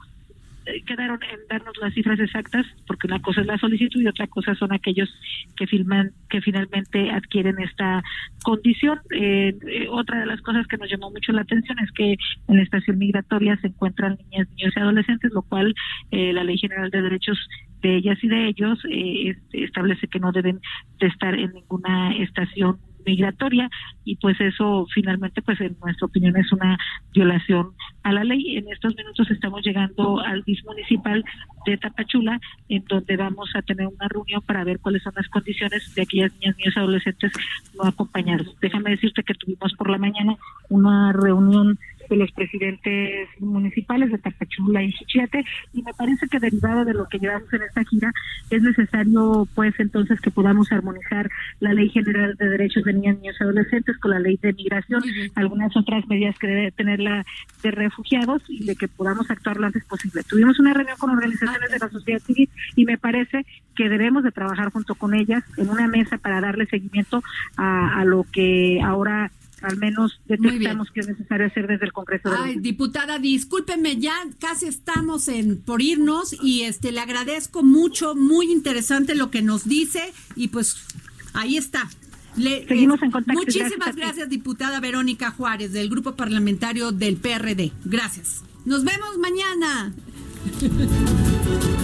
quedaron en darnos las cifras exactas porque una cosa es la solicitud y otra cosa son aquellos que filman que finalmente adquieren esta condición. Eh, eh, otra de las cosas que nos llamó mucho la atención es que en la estación migratoria se encuentran niñas niños y adolescentes lo cual eh, la ley general de derechos de ellas y de ellos eh, establece que no deben de estar en ninguna estación migratoria y pues eso finalmente pues en nuestra opinión es una violación a la ley. En estos minutos estamos llegando al DIS municipal de Tapachula en donde vamos a tener una reunión para ver cuáles son las condiciones de aquellas niñas, niños, adolescentes no acompañados. Déjame decirte que tuvimos por la mañana una reunión de los presidentes municipales de Tapachula y Chichiate y me parece que derivado de lo que llevamos en esta gira es necesario pues entonces que podamos armonizar la ley general de derechos de niñas, niños y adolescentes con la ley de migración, algunas otras medidas que debe tener la de refugiados y de que podamos actuar lo antes posible. Tuvimos una reunión con organizaciones de la sociedad civil y me parece que debemos de trabajar junto con ellas en una mesa para darle seguimiento a, a lo que ahora al menos detectamos que es necesario hacer desde el Congreso de la Ay, diputada, discúlpeme, ya casi estamos en por irnos y este le agradezco mucho, muy interesante lo que nos dice y pues ahí está. Le- Seguimos eh, en contacto, Muchísimas gracias, diputada Verónica Juárez, del Grupo Parlamentario del PRD. Gracias. Nos vemos mañana. *laughs*